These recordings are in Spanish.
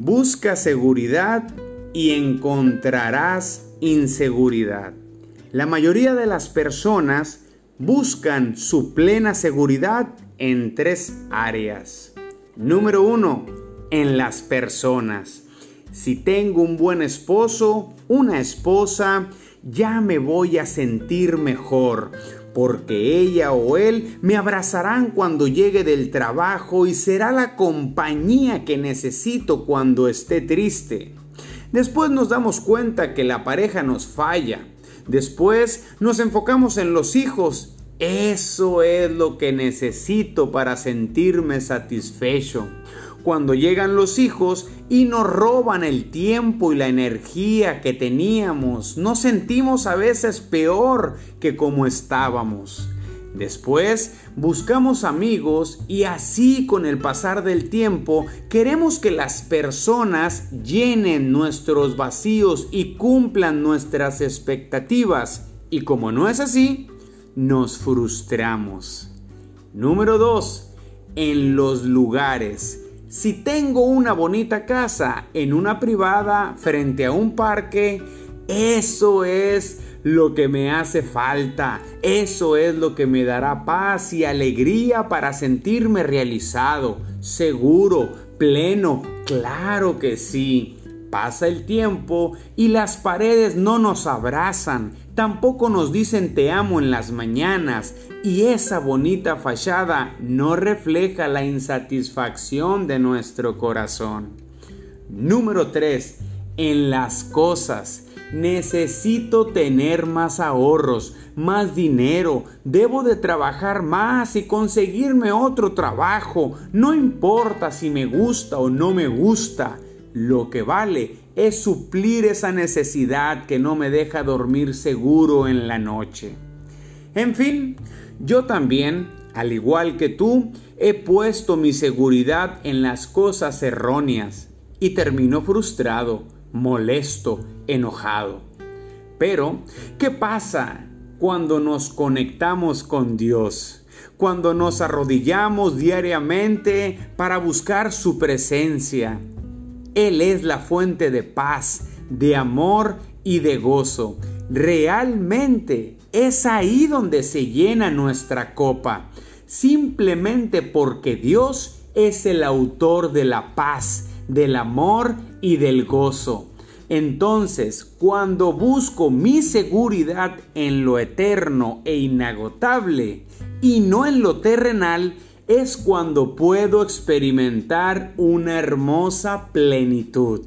Busca seguridad y encontrarás inseguridad. La mayoría de las personas buscan su plena seguridad en tres áreas. Número uno, en las personas. Si tengo un buen esposo, una esposa, ya me voy a sentir mejor, porque ella o él me abrazarán cuando llegue del trabajo y será la compañía que necesito cuando esté triste. Después nos damos cuenta que la pareja nos falla. Después nos enfocamos en los hijos. Eso es lo que necesito para sentirme satisfecho cuando llegan los hijos y nos roban el tiempo y la energía que teníamos. Nos sentimos a veces peor que como estábamos. Después buscamos amigos y así con el pasar del tiempo queremos que las personas llenen nuestros vacíos y cumplan nuestras expectativas. Y como no es así, nos frustramos. Número 2. En los lugares. Si tengo una bonita casa en una privada frente a un parque, eso es lo que me hace falta. Eso es lo que me dará paz y alegría para sentirme realizado, seguro, pleno. Claro que sí. Pasa el tiempo y las paredes no nos abrazan, tampoco nos dicen te amo en las mañanas y esa bonita fachada no refleja la insatisfacción de nuestro corazón. Número 3. En las cosas. Necesito tener más ahorros, más dinero, debo de trabajar más y conseguirme otro trabajo, no importa si me gusta o no me gusta. Lo que vale es suplir esa necesidad que no me deja dormir seguro en la noche. En fin, yo también, al igual que tú, he puesto mi seguridad en las cosas erróneas y termino frustrado, molesto, enojado. Pero, ¿qué pasa cuando nos conectamos con Dios? Cuando nos arrodillamos diariamente para buscar su presencia él es la fuente de paz, de amor y de gozo. Realmente es ahí donde se llena nuestra copa, simplemente porque Dios es el autor de la paz, del amor y del gozo. Entonces, cuando busco mi seguridad en lo eterno e inagotable y no en lo terrenal, es cuando puedo experimentar una hermosa plenitud.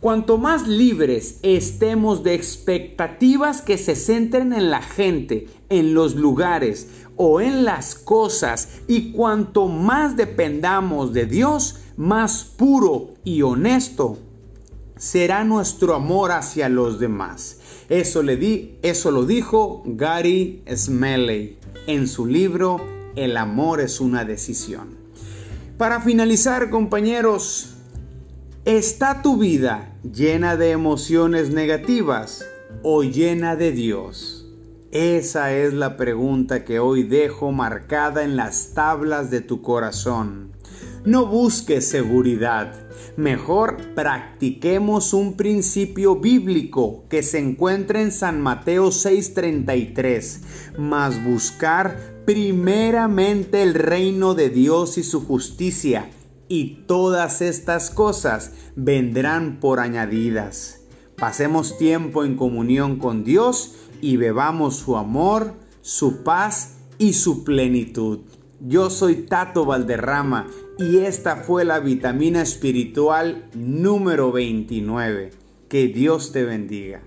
Cuanto más libres estemos de expectativas que se centren en la gente, en los lugares o en las cosas, y cuanto más dependamos de Dios, más puro y honesto será nuestro amor hacia los demás. Eso, le di, eso lo dijo Gary Smalley en su libro el amor es una decisión. Para finalizar, compañeros, ¿está tu vida llena de emociones negativas o llena de Dios? Esa es la pregunta que hoy dejo marcada en las tablas de tu corazón. No busques seguridad, mejor practiquemos un principio bíblico que se encuentra en San Mateo 6:33, más buscar primeramente el reino de Dios y su justicia, y todas estas cosas vendrán por añadidas. Pasemos tiempo en comunión con Dios y bebamos su amor, su paz y su plenitud. Yo soy Tato Valderrama y esta fue la vitamina espiritual número 29. Que Dios te bendiga.